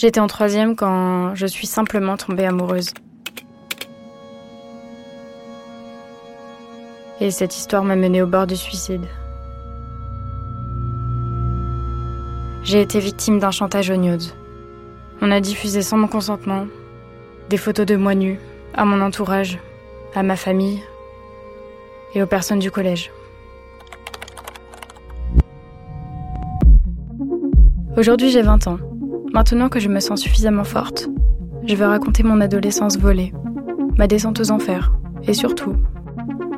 J'étais en troisième quand je suis simplement tombée amoureuse. Et cette histoire m'a menée au bord du suicide. J'ai été victime d'un chantage nude. On a diffusé sans mon consentement des photos de moi nue à mon entourage, à ma famille et aux personnes du collège. Aujourd'hui j'ai 20 ans. Maintenant que je me sens suffisamment forte, je veux raconter mon adolescence volée, ma descente aux enfers, et surtout,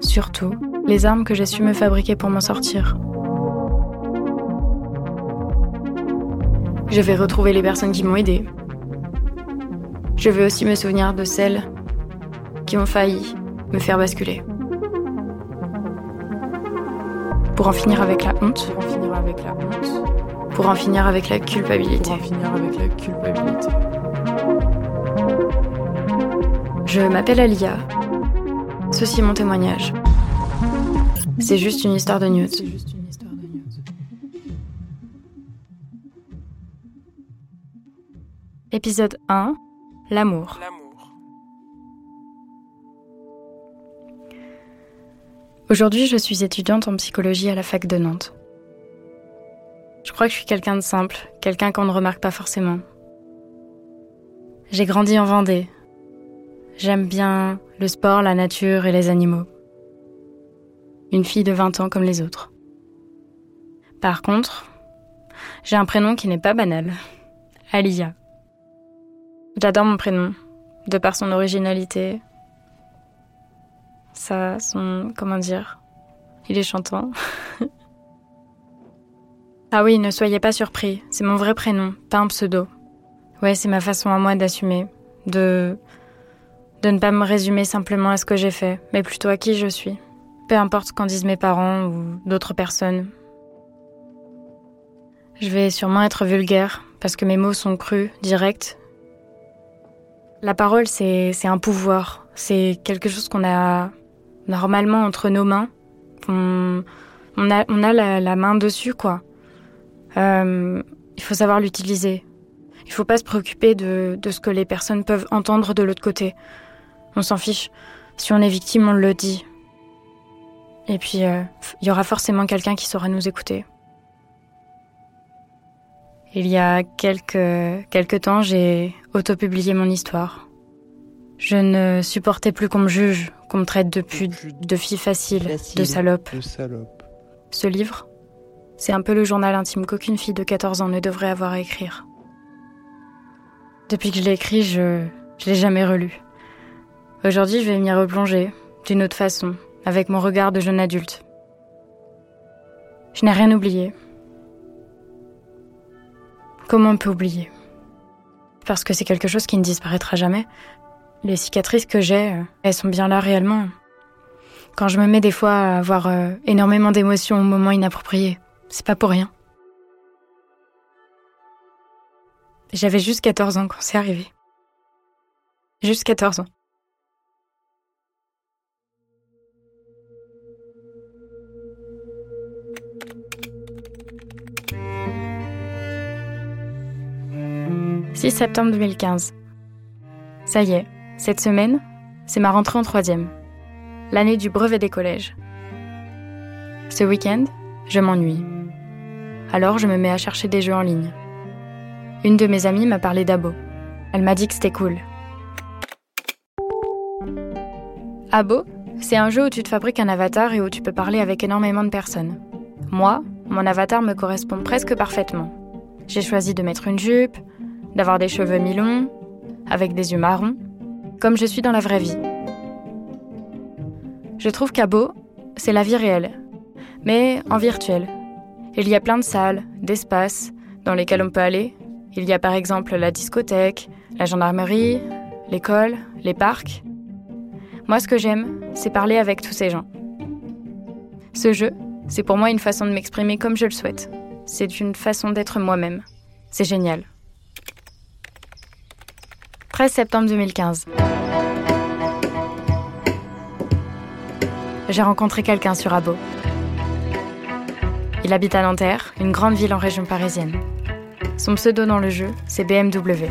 surtout, les armes que j'ai su me fabriquer pour m'en sortir. Je vais retrouver les personnes qui m'ont aidé. Je veux aussi me souvenir de celles qui ont failli me faire basculer. Pour en finir avec la honte. Pour en finir avec la culpabilité. Pour en finir avec la culpabilité. Je m'appelle Alia. Ceci est mon témoignage. C'est juste une histoire de news. Épisode 1 L'amour. Aujourd'hui, je suis étudiante en psychologie à la fac de Nantes. Je crois que je suis quelqu'un de simple, quelqu'un qu'on ne remarque pas forcément. J'ai grandi en Vendée. J'aime bien le sport, la nature et les animaux. Une fille de 20 ans comme les autres. Par contre, j'ai un prénom qui n'est pas banal. Alia. J'adore mon prénom, de par son originalité. Ça, son. Comment dire Il est chantant. ah oui, ne soyez pas surpris, c'est mon vrai prénom, pas un pseudo. Ouais, c'est ma façon à moi d'assumer, de. de ne pas me résumer simplement à ce que j'ai fait, mais plutôt à qui je suis. Peu importe ce qu'en disent mes parents ou d'autres personnes. Je vais sûrement être vulgaire, parce que mes mots sont crus, directs, la parole, c'est un pouvoir. C'est quelque chose qu'on a normalement entre nos mains. On, a, on a la, main dessus, quoi. Euh, il faut savoir l'utiliser. Il faut pas se préoccuper de, de, ce que les personnes peuvent entendre de l'autre côté. On s'en fiche. Si on est victime, on le dit. Et puis, euh, il y aura forcément quelqu'un qui saura nous écouter. Il y a quelques, quelques temps, j'ai autopublié mon histoire. Je ne supportais plus qu'on me juge, qu'on me traite de pute, de fille facile, de salope. Ce livre, c'est un peu le journal intime qu'aucune fille de 14 ans ne devrait avoir à écrire. Depuis que je l'ai écrit, je ne l'ai jamais relu. Aujourd'hui, je vais m'y replonger, d'une autre façon, avec mon regard de jeune adulte. Je n'ai rien oublié. Comment on peut oublier? Parce que c'est quelque chose qui ne disparaîtra jamais. Les cicatrices que j'ai, euh, elles sont bien là réellement. Quand je me mets des fois à avoir euh, énormément d'émotions au moment inapproprié, c'est pas pour rien. J'avais juste 14 ans quand c'est arrivé. Juste 14 ans. « 6 septembre 2015. Ça y est, cette semaine, c'est ma rentrée en troisième, l'année du brevet des collèges. Ce week-end, je m'ennuie. Alors je me mets à chercher des jeux en ligne. Une de mes amies m'a parlé d'Abo. Elle m'a dit que c'était cool. Abo, c'est un jeu où tu te fabriques un avatar et où tu peux parler avec énormément de personnes. Moi, mon avatar me correspond presque parfaitement. J'ai choisi de mettre une jupe, d'avoir des cheveux mi-longs, avec des yeux marrons, comme je suis dans la vraie vie. Je trouve qu'Abo, c'est la vie réelle, mais en virtuel. Il y a plein de salles, d'espaces dans lesquels on peut aller. Il y a par exemple la discothèque, la gendarmerie, l'école, les parcs. Moi, ce que j'aime, c'est parler avec tous ces gens. Ce jeu, c'est pour moi une façon de m'exprimer comme je le souhaite. C'est une façon d'être moi-même. C'est génial. 13 septembre 2015. J'ai rencontré quelqu'un sur Abo. Il habite à Nanterre, une grande ville en région parisienne. Son pseudo dans le jeu, c'est BMW.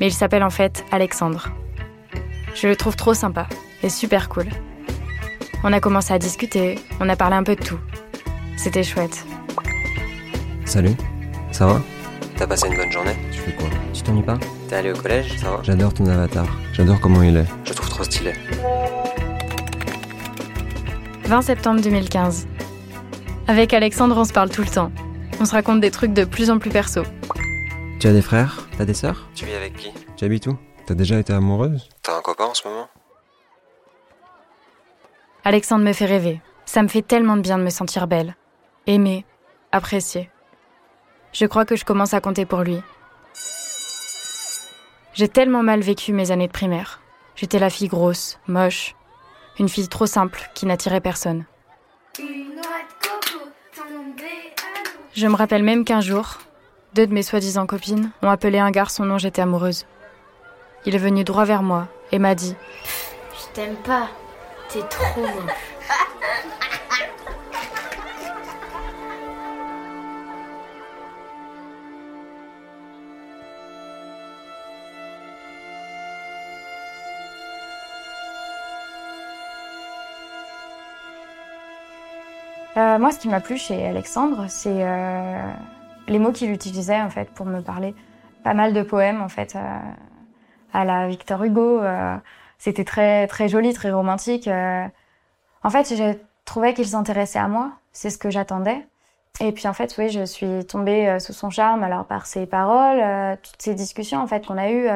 Mais il s'appelle en fait Alexandre. Je le trouve trop sympa et super cool. On a commencé à discuter, on a parlé un peu de tout. C'était chouette. Salut, ça va? T'as passé une bonne journée? Tu fais quoi? Tu t'ennuies pas? T'es allé au collège, ça va? J'adore ton avatar, j'adore comment il est. Je le trouve trop stylé. 20 septembre 2015. Avec Alexandre, on se parle tout le temps. On se raconte des trucs de plus en plus perso. Tu as des frères? T'as des sœurs? Tu vis avec qui? Tu habites où? T'as déjà été amoureuse? T'as un copain en ce moment? Alexandre me fait rêver. Ça me fait tellement de bien de me sentir belle. Aimée. Appréciée. Je crois que je commence à compter pour lui. J'ai tellement mal vécu mes années de primaire. J'étais la fille grosse, moche, une fille trop simple qui n'attirait personne. Je me rappelle même qu'un jour, deux de mes soi-disant copines ont appelé un garçon dont j'étais amoureuse. Il est venu droit vers moi et m'a dit Je t'aime pas, t'es trop moche. Euh, moi, ce qui m'a plu chez Alexandre, c'est euh, les mots qu'il utilisait en fait pour me parler. Pas mal de poèmes en fait euh, à la Victor Hugo. euh, C'était très très joli, très romantique. En fait, j'ai trouvé qu'il s'intéressait à moi. C'est ce que j'attendais. Et puis en fait, oui, je suis tombée sous son charme alors par ses paroles, toutes ces discussions en fait qu'on a eues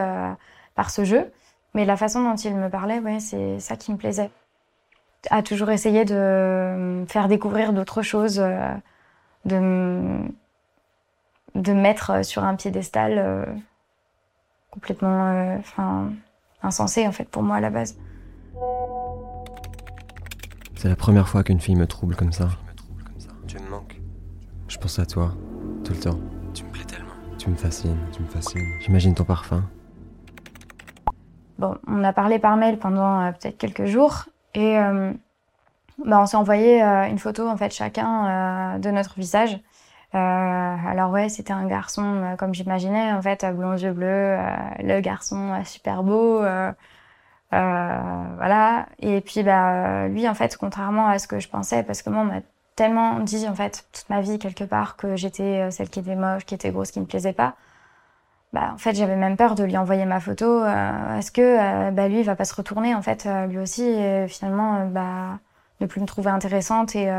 par ce jeu. Mais la façon dont il me parlait, ouais, c'est ça qui me plaisait a toujours essayé de me faire découvrir d'autres choses, euh, de, me- de me mettre sur un piédestal euh, complètement euh, enfin, insensé en fait pour moi à la base. C'est la première fois qu'une fille me trouble comme ça. Tu me manques. Je pense à toi, tout le temps. Tu me plais tellement. Tu me fascines, tu me fascines. J'imagine ton parfum. Bon, on a parlé par mail pendant euh, peut-être quelques jours et euh, bah, on s'est envoyé euh, une photo en fait chacun euh, de notre visage. Alors ouais, c'était un garçon comme j'imaginais en fait, blond yeux bleus, le garçon super beau, euh, voilà. Et puis bah lui en fait, contrairement à ce que je pensais, parce que moi on m'a tellement dit en fait toute ma vie quelque part que j'étais celle qui était moche, qui était grosse, qui me plaisait pas. Bah, en fait, j'avais même peur de lui envoyer ma photo. euh, Est-ce que euh, bah, lui, il va pas se retourner, en fait, euh, lui aussi, et finalement, euh, bah, ne plus me trouver intéressante et,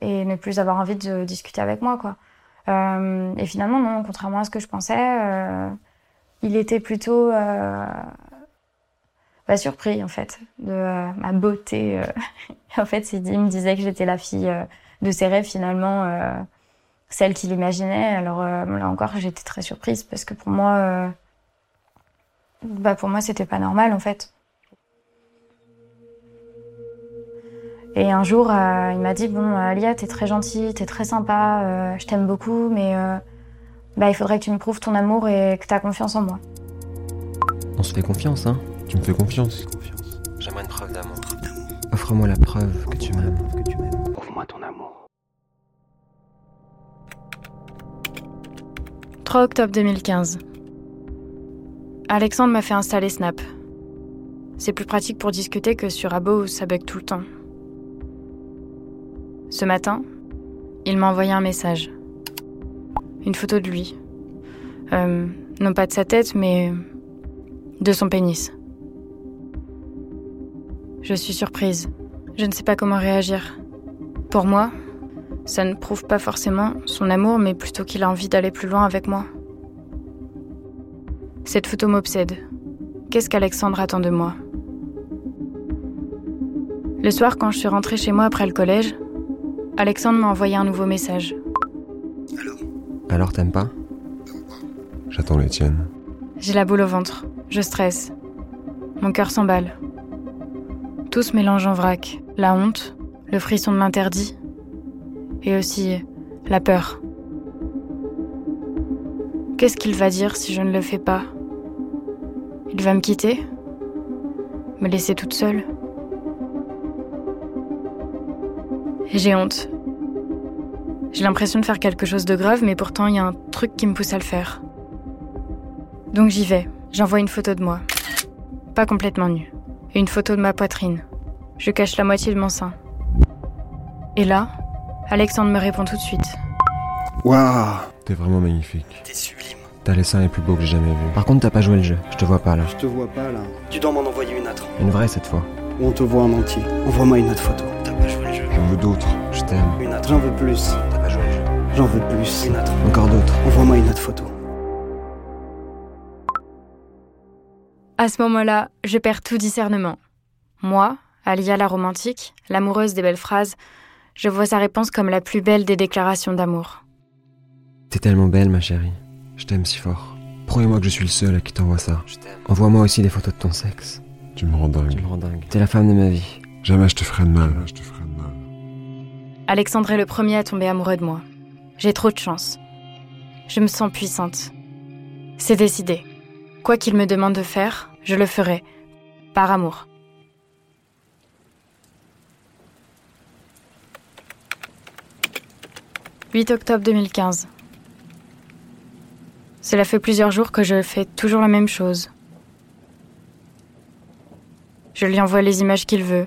et ne plus avoir envie de discuter avec moi, quoi. Et finalement, non, contrairement à ce que je pensais, il était plutôt bah, surpris, en fait, de ma beauté. en fait, il me disait que j'étais la fille de ses rêves, finalement. Celle qu'il imaginait. Alors euh, là encore, j'étais très surprise parce que pour moi, euh, bah pour moi, c'était pas normal en fait. Et un jour, euh, il m'a dit bon, euh, Lia, t'es très gentille, t'es très sympa, euh, je t'aime beaucoup, mais euh, bah il faudrait que tu me prouves ton amour et que t'as confiance en moi. On se fait confiance, hein Tu me fais confiance. Confiance. J'aimerais une preuve d'amour. Offre-moi la preuve que tu m'aimes. Que tu m'aimes. Prouve-moi ton amour. 3 octobre 2015. Alexandre m'a fait installer Snap. C'est plus pratique pour discuter que sur Abo où ça bug tout le temps. Ce matin, il m'a envoyé un message. Une photo de lui. Euh, non pas de sa tête, mais de son pénis. Je suis surprise. Je ne sais pas comment réagir. Pour moi, ça ne prouve pas forcément son amour, mais plutôt qu'il a envie d'aller plus loin avec moi. Cette photo m'obsède. Qu'est-ce qu'Alexandre attend de moi? Le soir, quand je suis rentrée chez moi après le collège, Alexandre m'a envoyé un nouveau message. Alors t'aimes pas? J'attends les tiennes. J'ai la boule au ventre, je stresse. Mon cœur s'emballe. Tout se mélange en vrac. La honte, le frisson de l'interdit, et aussi la peur. Qu'est-ce qu'il va dire si je ne le fais pas? Il va me quitter? Me laisser toute seule? J'ai honte. J'ai l'impression de faire quelque chose de grave, mais pourtant il y a un truc qui me pousse à le faire. Donc j'y vais. J'envoie une photo de moi. Pas complètement nue. Et une photo de ma poitrine. Je cache la moitié de mon sein. Et là, Alexandre me répond tout de suite. Waouh T'es vraiment magnifique. T'es sublime. T'as les seins les plus beaux que j'ai jamais vus. Par contre, t'as pas joué le jeu. Je te vois pas là. Je te vois pas là. Tu dois m'en envoyer une autre. Une vraie cette fois. On te voit en entier. Envoie-moi une autre photo. T'as pas joué le jeu. J'en veux d'autres. Je t'aime. Une autre. J'en veux plus. T'as pas joué le jeu. J'en veux plus. Une autre. Encore d'autres. Envoie-moi une autre photo. À ce moment-là, je perds tout discernement. Moi, Alia la romantique, l'amoureuse des belles phrases, je vois sa réponse comme la plus belle des déclarations d'amour. T'es tellement belle, ma chérie. Je t'aime si fort. Promets-moi que je suis le seul à qui t'envoie ça. Je t'aime. Envoie-moi aussi des photos de ton sexe. Tu me rends Tu dingue. me rends dingue. T'es la femme de ma vie. Jamais je te ferai de mal. je te ferai de mal. Alexandre est le premier à tomber amoureux de moi. J'ai trop de chance. Je me sens puissante. C'est décidé. Quoi qu'il me demande de faire, je le ferai. Par amour. « 8 octobre 2015. Cela fait plusieurs jours que je fais toujours la même chose. Je lui envoie les images qu'il veut.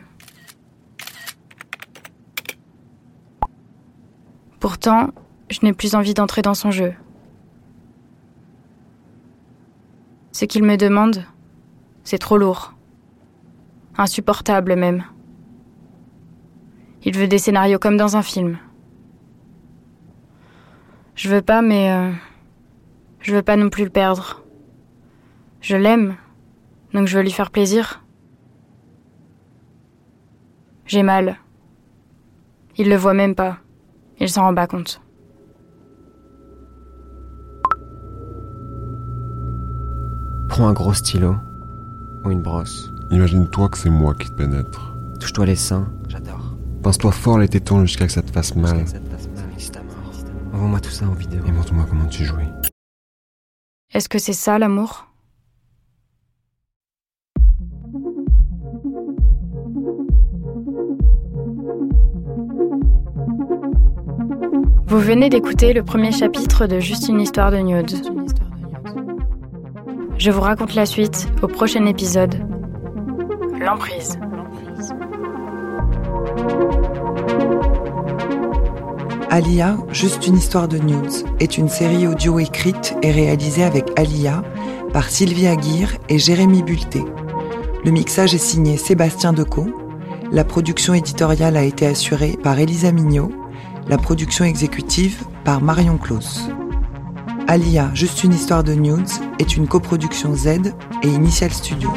Pourtant, je n'ai plus envie d'entrer dans son jeu. Ce qu'il me demande, c'est trop lourd. Insupportable même. Il veut des scénarios comme dans un film. Je veux pas, mais euh, je veux pas non plus le perdre. Je l'aime, donc je veux lui faire plaisir. J'ai mal. Il le voit même pas. Il s'en rend pas compte. Prends un gros stylo. Ou une brosse. Imagine-toi que c'est moi qui te pénètre. Touche-toi les seins. J'adore. Pense-toi fort les tétons jusqu'à ce que ça te fasse mal. Envoie-moi tout ça en vidéo. Et montre-moi comment tu jouis. Est-ce que c'est ça l'amour? Vous venez d'écouter le premier chapitre de Juste une histoire de nude. Je vous raconte la suite au prochain épisode. L'emprise. Alia, juste une histoire de news, est une série audio écrite et réalisée avec Alia par Sylvie Aguirre et Jérémy Bulté. Le mixage est signé Sébastien Decaux. La production éditoriale a été assurée par Elisa Mignot. La production exécutive par Marion Claus. Alia, juste une histoire de news, est une coproduction Z et Initial Studio.